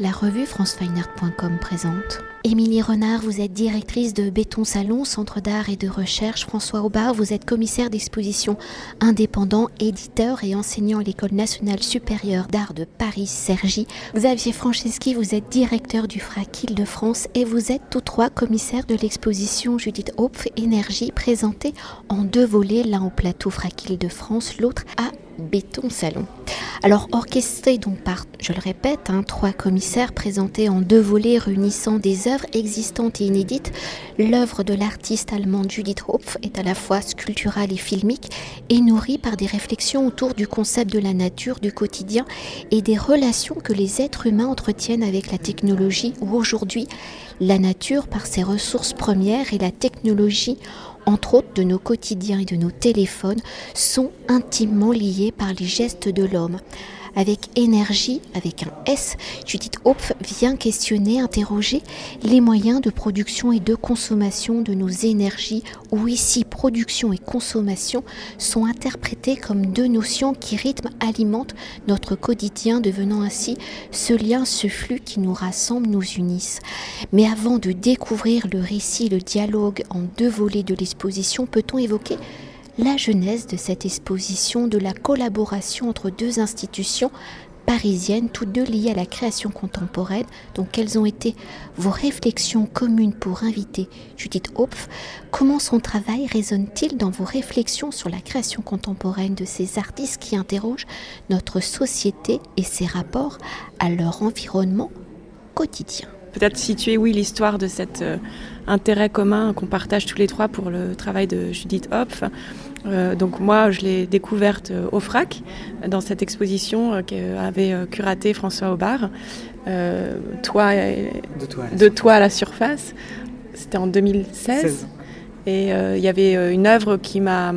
La revue francefineart.com présente. Émilie Renard, vous êtes directrice de Béton Salon, Centre d'art et de recherche. François Aubard, vous êtes commissaire d'exposition indépendant, éditeur et enseignant à l'École nationale supérieure d'art de Paris-Cergy. Xavier Franceschi, vous êtes directeur du FRAC Île-de-France et vous êtes tous trois commissaires de l'exposition Judith Hopf Énergie présentée en deux volets, l'un au plateau FRAC Île-de-France, l'autre à Béton Salon. Alors orchestré donc par, je le répète, hein, trois commissaires présentés en deux volets réunissant des œuvres existantes et inédites, l'œuvre de l'artiste allemande Judith Hopf est à la fois sculpturale et filmique et nourrie par des réflexions autour du concept de la nature, du quotidien et des relations que les êtres humains entretiennent avec la technologie où aujourd'hui la nature par ses ressources premières et la technologie entre autres de nos quotidiens et de nos téléphones, sont intimement liés par les gestes de l'homme. Avec énergie, avec un S, Judith Hopf vient questionner, interroger les moyens de production et de consommation de nos énergies, où ici production et consommation sont interprétées comme deux notions qui rythment, alimentent notre quotidien, devenant ainsi ce lien, ce flux qui nous rassemble, nous unissent. Mais avant de découvrir le récit, le dialogue en deux volets de l'exposition, peut-on évoquer la genèse de cette exposition, de la collaboration entre deux institutions parisiennes, toutes deux liées à la création contemporaine. Donc, quelles ont été vos réflexions communes pour inviter Judith Hopf Comment son travail résonne-t-il dans vos réflexions sur la création contemporaine de ces artistes qui interrogent notre société et ses rapports à leur environnement quotidien? Peut-être situer, oui, l'histoire de cet euh, intérêt commun qu'on partage tous les trois pour le travail de Judith Hopf. Euh, donc moi, je l'ai découverte euh, au FRAC, dans cette exposition euh, qu'avait curaté François Aubard, toi, de, toi, à la surface. C'était en 2016. Et il y avait une œuvre qui m'a...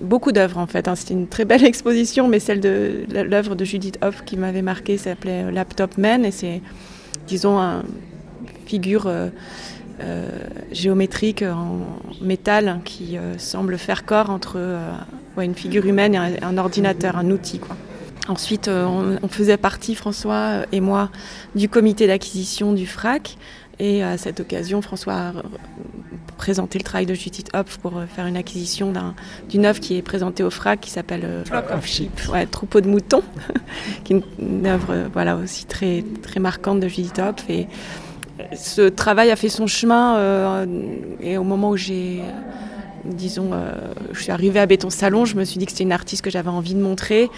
Beaucoup d'œuvres en fait. Hein. C'était une très belle exposition, mais celle de l'œuvre de Judith Hoff qui m'avait marqué s'appelait Laptop Man. Et c'est, disons, une figure euh, géométrique en métal qui euh, semble faire corps entre euh, une figure humaine et un, ordinateur, un outil. Quoi. Ensuite, on, faisait partie, François et moi, du comité d'acquisition du FRAC. Et à cette occasion, François a présenté le travail de Judith Hopf pour faire une acquisition d'une œuvre qui est présentée au FRAC qui s'appelle Flock of Sheep, ouais, Troupeau de moutons, qui est une, œuvre voilà, aussi très, très marquante de Judith Hopf. Et, ce travail a fait son chemin euh, et au moment où j'ai, disons, euh, je suis arrivée à Béton Salon, je me suis dit que c'était une artiste que j'avais envie de montrer.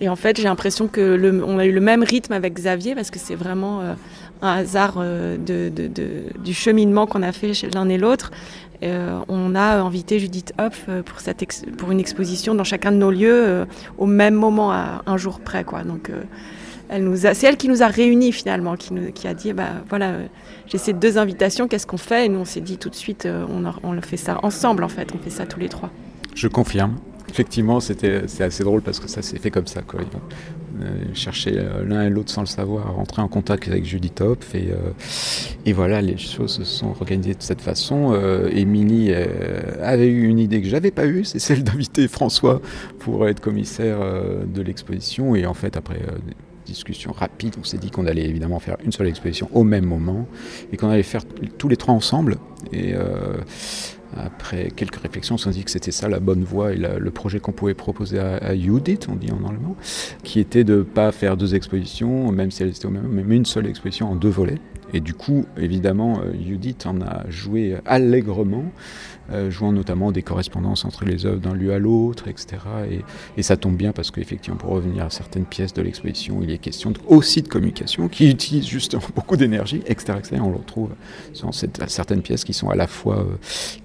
Et en fait, j'ai l'impression que le, on a eu le même rythme avec Xavier parce que c'est vraiment euh, un hasard du cheminement qu'on a fait l'un et l'autre. on a invité Judith Hopf pour, pour une exposition dans chacun de nos lieux au même moment, à un jour près. Quoi. Donc, a, c'est elle qui nous a réunis finalement, qui, a dit bah voilà, euh, j'ai ces deux invitations, qu'est-ce qu'on fait? Et nous on s'est dit tout de suite, euh, on, le fait ça ensemble en fait, on fait ça tous les trois. Je confirme. Effectivement, c'était c'est assez drôle parce que ça s'est fait comme ça. Quoi. On chercher l'un et l'autre sans le savoir, rentrer en contact avec Judith Hopf et, euh, et voilà, les choses se sont organisées de cette façon. Euh, Émilie avait eu une idée que j'avais pas eue, c'est celle d'inviter François pour être commissaire de l'exposition et en fait après discussion rapide, on s'est dit qu'on allait évidemment faire une seule exposition au même moment et qu'on allait faire tous les trois ensemble. Et euh, après quelques réflexions, on s'est dit que c'était ça la bonne voie et le projet qu'on pouvait proposer à, à, Judith, on dit en allemand, qui était de ne pas faire deux expositions, même si elles étaient au même moment, mais une seule exposition en deux volets. Et du coup, évidemment, euh, Judith en a joué allègrement. Euh, jouant notamment des correspondances entre les œuvres d'un lieu à l'autre, etc. Et, ça tombe bien parce qu'effectivement, pour revenir à certaines pièces de l'exposition, il est question aussi de communication qui utilise justement beaucoup d'énergie, etc., On le retrouve dans certaines pièces qui sont à la fois euh,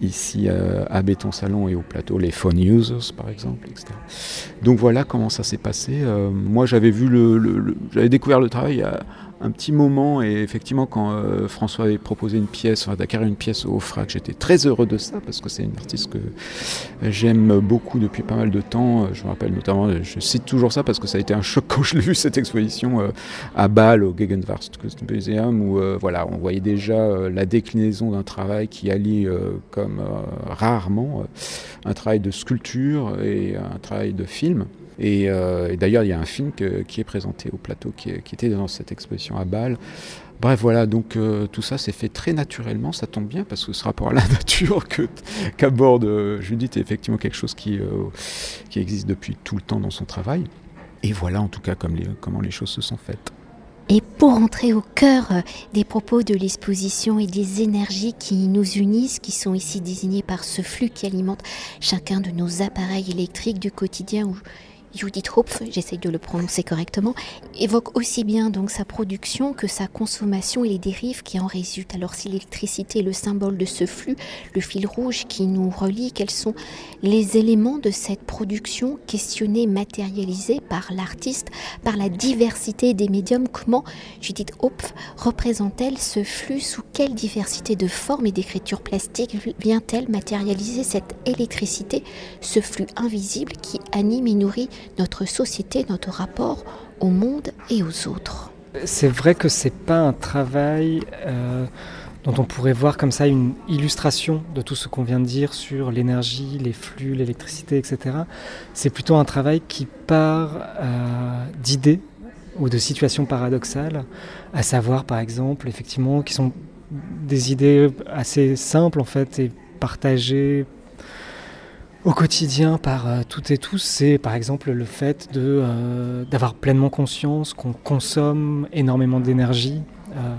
ici à Béton Salon et au plateau, les phone users par exemple, etc. Donc voilà comment ça s'est passé. moi, j'avais vu le, j'avais découvert le travail à un petit moment et effectivement quand euh, François avait proposé une pièce, enfin, d'acquérir une pièce au FRAC, j'étais très heureux de ça parce que c'est une artiste que j'aime beaucoup depuis pas mal de temps. Je me rappelle notamment, je cite toujours ça parce que ça a été un choc quand je l'ai vu cette exposition euh, à Bâle au Gegenwart Museum où euh, voilà, on voyait déjà la déclinaison d'un travail qui allie comme rarement un travail de sculpture et un travail de film Et, d'ailleurs, il y a un film qui est présenté au plateau, qui, était dans cette exposition à Bâle. Bref, voilà, donc tout ça s'est fait très naturellement, ça tombe bien, parce que ce rapport à la nature qu'aborde Judith est effectivement quelque chose qui, existe depuis tout le temps dans son travail. Et voilà en tout cas comment les choses se sont faites. Et pour entrer au cœur euh, des propos de l'exposition et des énergies qui nous unissent, qui sont ici désignées par ce flux qui alimente chacun de nos appareils électriques du quotidien Judith Hopf, j'essaye de le prononcer correctement, évoque aussi bien donc sa production que sa consommation et les dérives qui en résultent. Alors si l'électricité est le symbole de ce flux, le fil rouge qui nous relie, quels sont les éléments de cette production questionnée, matérialisée par l'artiste, par la diversité des médiums? Comment Judith Hopf représente-t-elle ce flux? Sous quelle diversité de formes et d'écriture plastique vient-elle matérialiser cette électricité, ce flux invisible qui anime et nourrit notre société, notre rapport au monde et aux autres. C'est vrai que c'est pas un travail euh, dont on pourrait voir comme ça une illustration de tout ce qu'on vient de dire sur l'énergie, les flux, l'électricité, etc. C'est plutôt un travail qui part euh, d'idées ou de situations paradoxales, à savoir par exemple, effectivement, qui sont des idées assez simples en fait et partagées au quotidien par euh, toutes et tous, c'est par exemple le fait euh, d'avoir pleinement conscience qu'on consomme énormément d'énergie euh,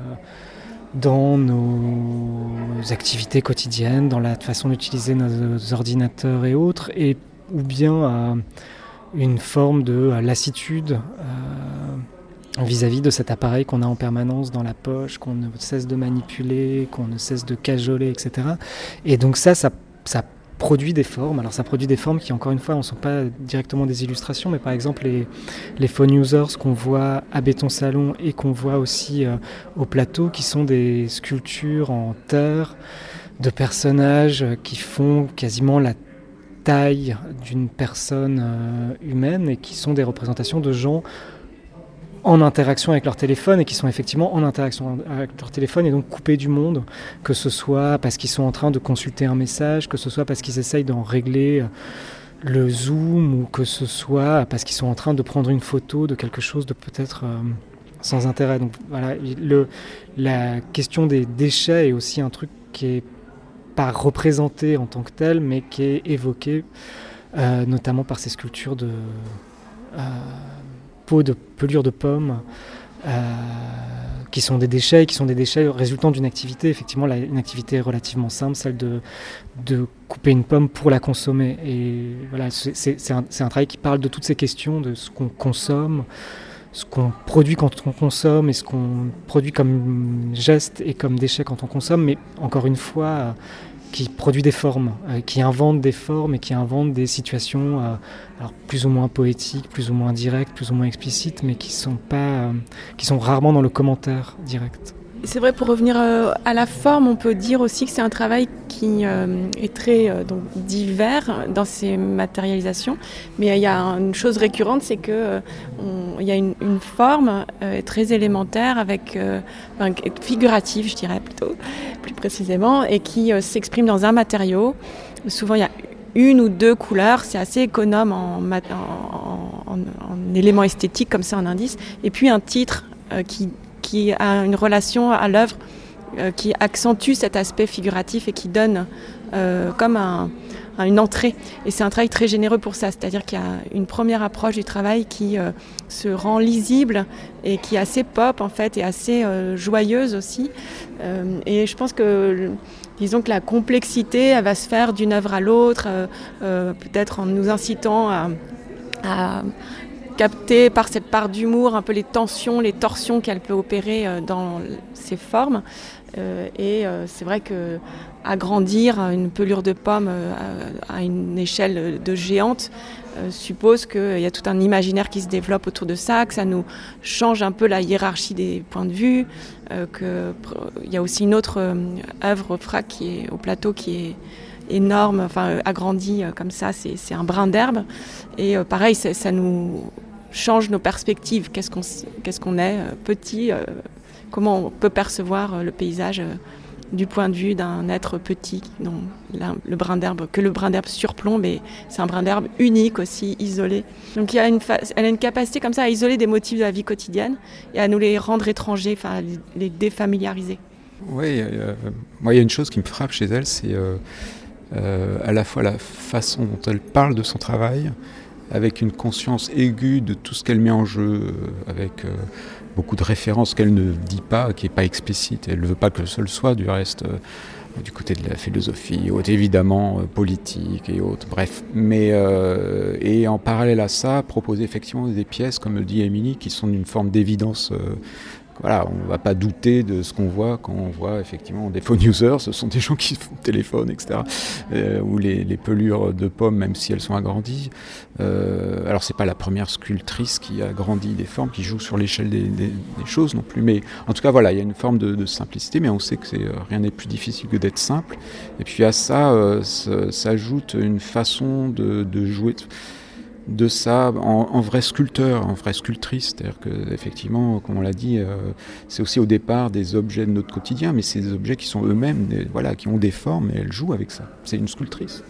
dans nos activités quotidiennes, dans la façon d'utiliser nos ordinateurs et autres, et ou bien une forme de lassitude vis-à-vis de cet appareil qu'on a en permanence dans la poche, qu'on ne cesse de manipuler, qu'on ne cesse de cajoler, etc. Et donc ça, ça produit des formes. Alors ça produit des formes qui, encore une fois, ne sont pas directement des illustrations, mais par exemple les, les phone users qu'on voit à Béton Salon et qu'on voit aussi euh, au plateau, qui sont des sculptures en terre de personnages qui font quasiment la taille d'une personne euh, humaine et qui sont des représentations de gens en interaction avec leur téléphone et qui sont effectivement en interaction avec leur téléphone et donc coupés du monde, que ce soit parce qu'ils sont en train de consulter un message, que ce soit parce qu'ils essayent d'en régler euh, le zoom ou que ce soit parce qu'ils sont en train de prendre une photo de quelque chose de peut-être euh, sans intérêt. Donc voilà, le, la question des déchets est aussi un truc qui est pas représenté en tant que tel, mais qui est évoqué euh, notamment par ces sculptures de de pelure de pommes, euh, qui sont des déchets, qui sont des déchets résultant d'une activité, effectivement, une activité relativement simple, celle de, de couper une pomme pour la consommer. Et voilà, c'est un, un, travail qui parle de toutes ces questions, de ce qu'on consomme, ce qu'on produit quand on consomme et ce qu'on produit comme geste et comme déchet quand on consomme. Mais encore une fois, qui produit des formes, euh, qui invente des formes et qui invente des situations euh, alors plus ou moins poétiques, plus ou moins directes, plus ou moins explicites, mais qui sont pas, euh, qui sont rarement dans le commentaire direct. C'est vrai, pour revenir euh, à la forme, on peut dire aussi que c'est un travail qui euh, est très euh, donc, divers dans ses matérialisations. Mais il y a une chose récurrente, c'est qu'il y a une, forme très élémentaire, avec, figurative, je dirais plutôt, plus précisément, et qui s'exprime dans un matériau. Souvent, il y a une ou deux couleurs, c'est assez économe en, en, en, éléments esthétiques, comme ça, en indice. Et puis un titre qui qui a une relation à l'œuvre euh, qui accentue cet aspect figuratif et qui donne euh, comme une entrée. Et c'est un travail très généreux pour ça, c'est-à-dire qu'il y a une première approche du travail qui euh, se rend lisible et qui est assez pop en fait et assez joyeuse aussi. et je pense que disons que la complexité, elle va se faire d'une œuvre à l'autre, peut-être en nous incitant à capter par cette part d'humour un peu les tensions, les torsions qu'elle peut opérer euh, dans ses formes. Euh, et euh, c'est vrai que agrandir une pelure de pomme à une échelle de géante suppose qu'il y a tout un imaginaire qui se développe autour de ça, que ça nous change un peu la hiérarchie des points de vue, qu'il y a aussi une autre œuvre frac qui est au plateau qui est énorme, enfin agrandie comme ça, c'est un brin d'herbe. Et pareil, ça nous change nos perspectives. Qu'est-ce qu'on est euh, petit euh, Comment on peut percevoir euh, le paysage du point de vue d'un être petit, dont le brin d'herbe, que le brin d'herbe surplombe, et c'est un brin d'herbe unique aussi, isolé. Donc elle a une capacité comme ça à isoler des motifs de la vie quotidienne et à nous les rendre étrangers, enfin les défamiliariser. Oui, moi il y a une chose qui me frappe chez elle, c'est à la fois la façon dont elle parle de son travail, avec une conscience aiguë de tout ce qu'elle met en jeu, euh, avec beaucoup de références qu'elle ne dit pas, qui n'est pas explicite. Elle ne veut pas que seul soit, du reste, euh, du côté de la philosophie, évidemment euh, politique et autres, bref. Mais, euh, et en parallèle à ça, proposer effectivement des pièces, comme le dit Émilie, qui sont d'une forme d'évidence voilà, on ne va pas douter de ce qu'on voit quand on voit effectivement des phone users, ce sont des gens qui téléphonent, etc. Euh, ou les, pelures de pommes, même si elles sont agrandies. Euh, alors c'est pas la première sculptrice qui a grandi des formes, qui joue sur l'échelle des, choses non plus. Mais en tout cas, voilà, il y a une forme de, simplicité, mais on sait que euh, rien n'est plus difficile que d'être simple. Et puis à ça euh, s'ajoute une façon de jouer de ça en, vrai sculpteur, en vrai sculptrice. C'est-à-dire que, effectivement, comme on l'a dit, euh, c'est aussi au départ des objets de notre quotidien, mais c'est des objets qui sont eux-mêmes, voilà, qui ont des formes et elle joue avec ça. C'est une sculptrice.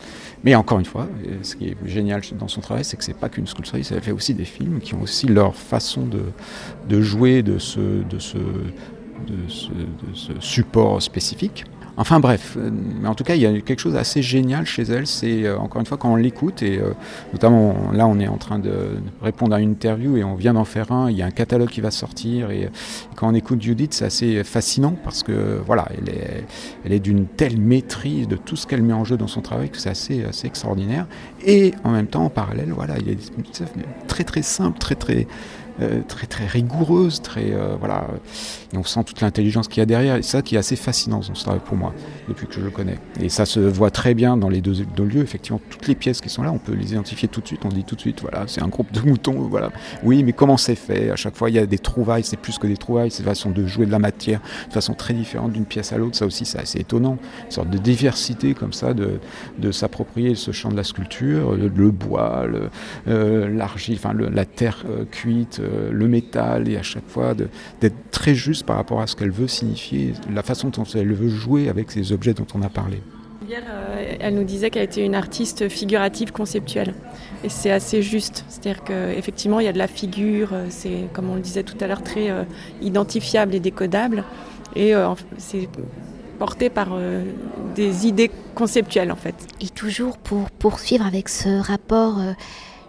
Mais encore une fois, ce qui est génial dans son travail, c'est que c'est pas qu'une sculptrice, elle fait aussi des films qui ont aussi leur façon de, de jouer de ce, de ce, de ce support spécifique. Enfin bref, euh, mais en tout cas, il y a quelque chose d'assez génial chez elle. C'est euh, encore une fois quand on l'écoute, et euh, notamment là, on est en train de répondre à une interview et on vient d'en faire un. Il y a un catalogue qui va sortir, et, quand on écoute Judith, c'est assez fascinant parce que voilà, elle est, elle est d'une telle maîtrise de tout ce qu'elle met en jeu dans son travail que c'est assez, assez extraordinaire. Et en même temps, en parallèle, voilà, il est très très simple, très très euh, très très rigoureuse, très euh, voilà. Et on sent toute l'intelligence qu'il y a derrière. Et ça qui est assez fascinant pour moi depuis que je le connais. Et ça se voit très bien dans les deux, lieux. Effectivement, toutes les pièces qui sont là, on peut les identifier tout de suite. On dit tout de suite, voilà, c'est un groupe de moutons. Voilà. Oui, mais comment c'est fait? À chaque fois, il y a des trouvailles. C'est plus que des trouvailles. C'est une façon de jouer de la matière de façon très différente d'une pièce à l'autre. Ça aussi, c'est assez étonnant. Une sorte de diversité comme ça, de, s'approprier ce champ de la sculpture, le, bois, euh, l'argile, enfin la terre cuite, euh, le métal et à chaque fois d'être très juste par rapport à ce qu'elle veut signifier, la façon dont elle veut jouer avec ces objets dont on a parlé. Hier, euh, elle nous disait qu'elle était une artiste figurative conceptuelle. Et c'est assez juste. C'est-à-dire qu'effectivement, il y a de la figure, euh, c'est, comme on le disait tout à l'heure, très identifiable et décodable. Et c'est porté par des idées conceptuelles, en fait. Et toujours pour poursuivre avec ce rapport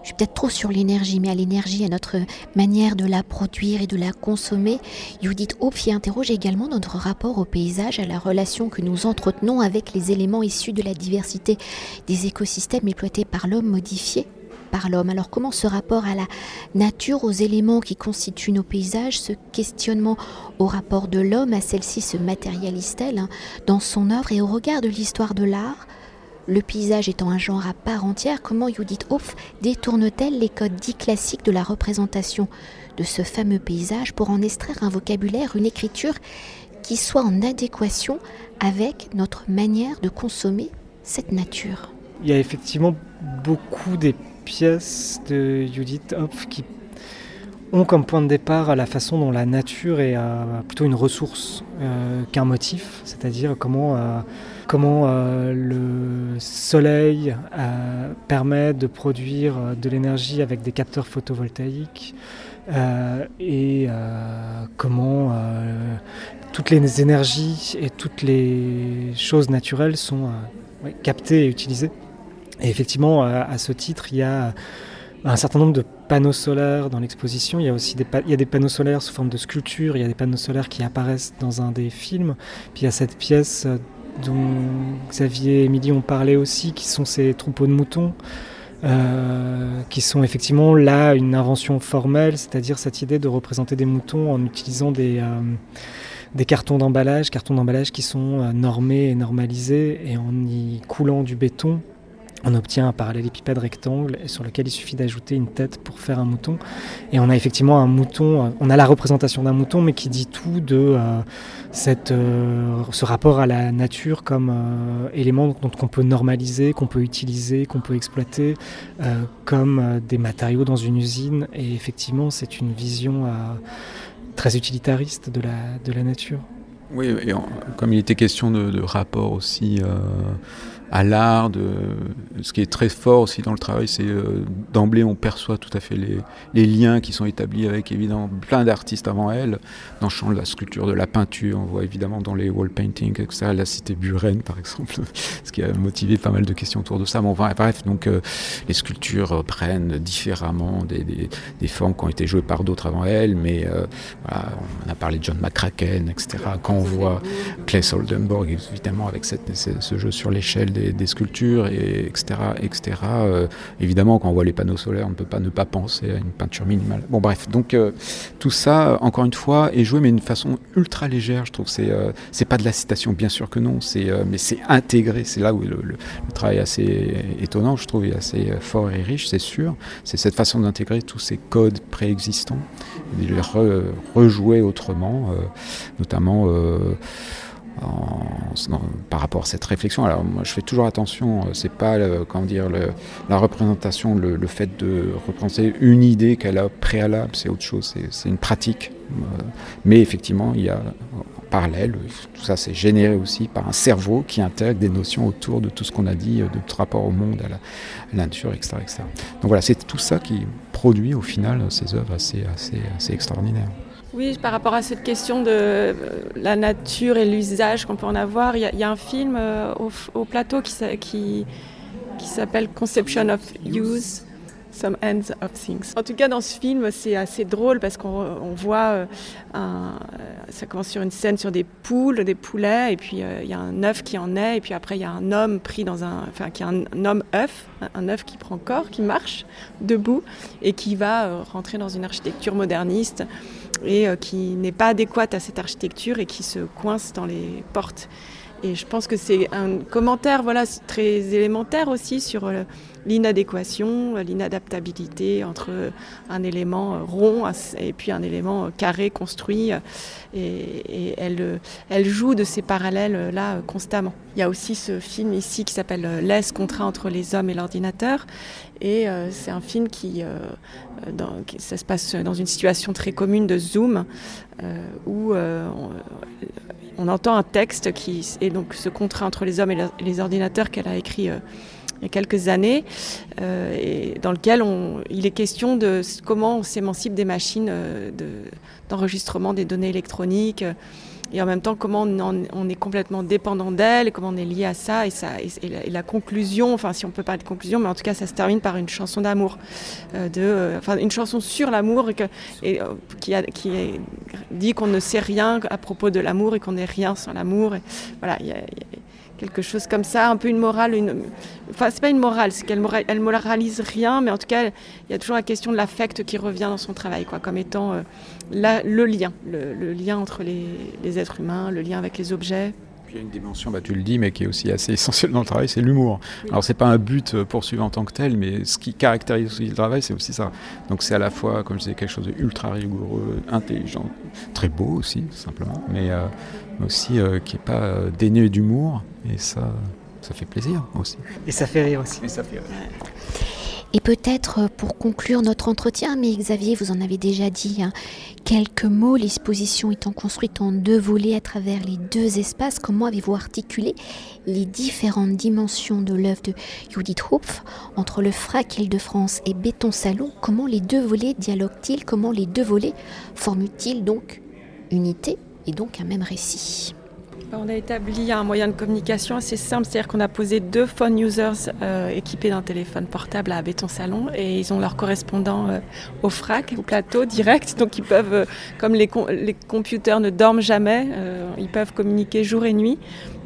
je suis peut-être trop sur l'énergie, mais à l'énergie, à notre manière de la produire et de la consommer. Judith y interroge également notre rapport au paysage, à la relation que nous entretenons avec les éléments issus de la diversité des écosystèmes exploités par l'homme, modifiés par l'homme. Alors comment ce rapport à la nature, aux éléments qui constituent nos paysages, ce questionnement au rapport de l'homme à celle-ci se matérialise-t-elle hein, dans son œuvre et au regard de l'histoire de l'art? Le paysage étant un genre à part entière, comment Judith Hopf détourne-t-elle les codes dits classiques de la représentation de ce fameux paysage pour en extraire un vocabulaire, une écriture qui soit en adéquation avec notre manière de consommer cette nature? Il y a effectivement beaucoup des pièces de Judith Hopf qui ont comme point de départ la façon dont la nature est euh, plutôt une ressource euh, qu'un motif, c'est-à-dire comment... Euh, comment euh, le soleil euh, permet de produire euh, de l'énergie avec des capteurs photovoltaïques et comment toutes les énergies et toutes les choses naturelles sont captées et utilisées. Et effectivement, à, ce titre, il y a un certain nombre de panneaux solaires dans l'exposition. Il y a aussi des, des panneaux solaires sous forme de sculpture, il y a des panneaux solaires qui apparaissent dans un des films. Puis il y a cette pièce dont Xavier et Émilie ont parlé aussi, qui sont ces troupeaux de moutons, euh, qui sont effectivement là une invention formelle, c'est-à-dire cette idée de représenter des moutons en utilisant des, euh, des cartons d'emballage, cartons d'emballage qui sont euh, normés et normalisés, et en y coulant du béton, on obtient un parallélépipède rectangle sur lequel il suffit d'ajouter une tête pour faire un mouton. Et on a effectivement un mouton, on a la représentation d'un mouton, mais qui dit tout de euh, cette, euh, ce rapport à la nature comme euh, élément dont on peut normaliser, qu'on peut utiliser, qu'on peut exploiter comme des matériaux dans une usine. Et effectivement, c'est une vision très utilitariste de la, de la nature. Oui, et comme il était question de rapport aussi à l'art, de ce qui est très fort aussi dans le travail, c'est euh, d'emblée on perçoit tout à fait les, liens qui sont établis avec évidemment plein d'artistes avant elle, dans le champ de la sculpture, de la peinture, on voit évidemment dans les wall paintings, etc., la cité Buren par exemple, ce qui a motivé pas mal de questions autour de ça. Bon, bref, donc euh, les sculptures prennent différemment des, des, formes qui ont été jouées par d'autres avant elle, mais euh, on a parlé de John McCracken, etc. Quand on voit Claes Oldenburg, évidemment avec cette, ce jeu sur l'échelle des des, sculptures, et etc. etc. Euh, évidemment, quand on voit les panneaux solaires, on ne peut pas ne pas penser à une peinture minimale. Bon, bref, donc euh, tout ça, encore une fois, est joué, mais d'une façon ultra légère. Je trouve c'est euh, c'est pas de la citation, bien sûr que non, mais c'est intégré. C'est là où le, le, travail est assez étonnant, je trouve, est assez fort et riche, c'est sûr. C'est cette façon d'intégrer tous ces codes préexistants, de les rejouer autrement, notamment par rapport à cette réflexion. Alors moi je fais toujours attention, euh, c'est pas comment dire la représentation, le, fait de représenter une idée qu'elle a préalable, c'est autre chose, c'est une pratique. Euh, mais effectivement, il y a en parallèle, tout ça c'est généré aussi par un cerveau qui intègre des notions autour de tout ce qu'on a dit, euh, de notre rapport au monde, à la, nature, etc., etc. Donc voilà, c'est tout ça qui produit au final ces œuvres assez, assez, assez extraordinaires. Oui, par rapport à cette question de euh, la nature et l'usage qu'on peut en avoir, il y, y, a un film euh, au, au, plateau qui, qui, qui s'appelle Conception of Use. Some Ends of Things. En tout cas, dans ce film, c'est assez drôle parce qu'on voit, euh, un, ça commence sur une scène sur des poules, des poulets, et puis il euh, y a un œuf qui en est, et puis après il y a un homme pris dans un, enfin qui est un, homme œuf, un œuf qui prend corps, qui marche debout et qui va euh, rentrer dans une architecture moderniste et euh, qui n'est pas adéquate à cette architecture et qui se coince dans les portes. Et je pense que c'est un commentaire voilà, très élémentaire aussi sur euh, l'inadéquation, l'inadaptabilité entre un élément rond et puis un élément carré construit. Et, elle, joue de ces parallèles-là constamment. Il y a aussi ce film ici qui s'appelle L'Est contraint entre les hommes et l'ordinateur. Et euh, c'est un film qui, euh, dans, ça se passe dans une situation très commune de Zoom, euh, où on, entend un texte qui est donc ce contrat entre les hommes et, les ordinateurs qu'elle a écrit il y a quelques années, euh, et dans lequel on, il est question de comment on s'émancipe des machines d'enregistrement de, des données électroniques. Euh, et en même temps comment on, est complètement dépendant d'elle et comment on est lié à ça et, ça, et, la, conclusion, enfin si on peut parler de conclusion, mais en tout cas ça se termine par une chanson d'amour, euh, euh, enfin une chanson sur l'amour et, euh, qui, a, qui est, dit qu'on ne sait rien à propos de l'amour et qu'on n'est rien sans l'amour. Voilà, il y a quelque chose comme ça, un peu une morale, une... enfin c'est pas une morale, c'est qu'elle moral... elle moralise rien, mais en tout cas il y a toujours la question de l'affect qui revient dans son travail, quoi, comme étant euh, la, le lien, le, le, lien entre les, les êtres humains, le lien avec les objets. Il y a une dimension, bah, tu le dis, mais qui est aussi assez essentielle dans le travail, c'est l'humour. Oui. Alors c'est pas un but poursuivre en tant que tel, mais ce qui caractérise aussi le travail, c'est aussi ça. Donc c'est à la fois, comme je disais, quelque chose de ultra rigoureux, intelligent, très beau aussi, simplement, mais euh, aussi euh, qui n'est pas euh, dénué d'humour. Et ça, ça fait plaisir aussi. Et ça fait rire aussi. Et ça fait rire. Et peut-être pour conclure notre entretien, mais Xavier, vous en avez déjà dit hein, quelques mots, l'exposition étant construite en deux volets à travers les deux espaces, comment avez-vous articulé les différentes dimensions de l'œuvre de Judith Hopf entre le FRAC Île-de-France et Béton Salon? Comment les deux volets dialoguent-ils? Comment les deux volets forment-ils donc unité et donc un même récit on a établi un moyen de communication assez simple, c'est-à-dire qu'on a posé deux phone users euh, équipés d'un téléphone portable à Béton Salon et ils ont leur correspondant euh, au frac, au plateau direct, donc ils peuvent, euh, comme les, les computers ne dorment jamais, ils peuvent communiquer jour et nuit.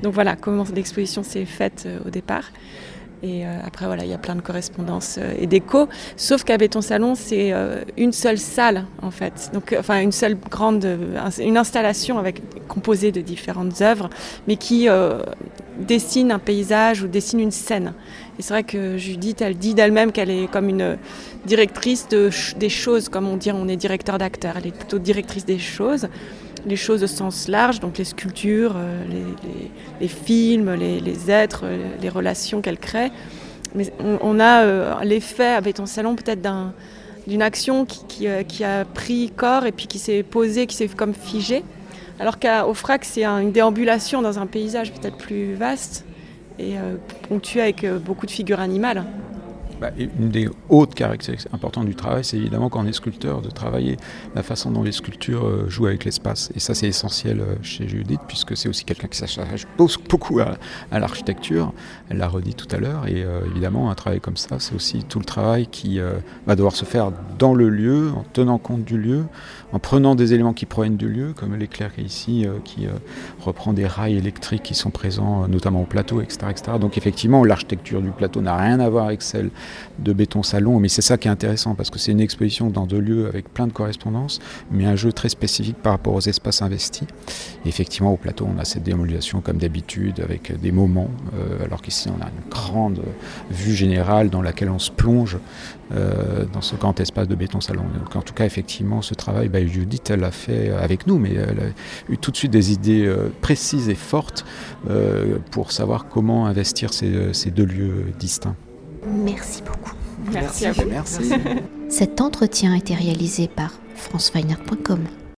Donc voilà comment l'exposition s'est faite au départ. Et euh, après, voilà, il y a plein de correspondances euh, et d'échos. Sauf qu'à Béton Salon, c'est euh, une seule salle, en fait. Donc, enfin, une seule grande, une installation composée de différentes œuvres, mais qui dessine un paysage ou dessine une scène. Et c'est vrai que Judith, elle dit d'elle-même qu'elle est comme une directrice de, des choses, comme on dit, on est directeur d'acteurs. Elle est plutôt directrice des choses les choses au sens large, donc les sculptures, euh, les, films, les, êtres, euh, les relations qu'elle crée. Mais on, a euh, l'effet avec ton salon peut-être d'un d'une action qui, euh, a pris corps et puis qui s'est posée, qui s'est comme figée Alors qu'au FRAC, c'est une déambulation dans un paysage peut-être plus vaste et ponctué avec beaucoup de figures animales. Bah, une des hautes caractéristiques importantes du travail, c'est évidemment quand on est sculpteur, de travailler la façon dont les sculptures euh, jouent avec l'espace. Et ça, c'est essentiel euh, chez Judith, puisque c'est aussi quelqu'un qui s'attache beaucoup à, l'architecture. Elle l'a redit tout à l'heure. Et euh, évidemment, un travail comme ça, c'est aussi tout le travail qui va devoir se faire dans le lieu, en tenant compte du lieu, en prenant des éléments qui proviennent du lieu, comme l'éclair ici, qui reprend des rails électriques qui sont présents notamment au plateau, etc. etc. Donc effectivement, l'architecture du plateau n'a rien à voir avec celle de béton salon. Mais c'est ça qui est intéressant parce que c'est une exposition dans deux lieux avec plein de correspondances, mais un jeu très spécifique par rapport aux espaces investis. effectivement, au plateau, on a cette déambulation comme d'habitude avec des moments, euh, alors qu'ici on a une grande vue générale dans laquelle on se plonge euh, dans ce grand espace de béton salon. Donc en tout cas, effectivement, ce travail, bah, Judith, elle l'a fait avec nous, mais elle a eu tout de suite des idées euh, précises et fortes pour savoir comment investir ces deux lieux distincts. Merci beaucoup. Merci, à vous. Merci. Cet entretien a été réalisé par franceweiner.com.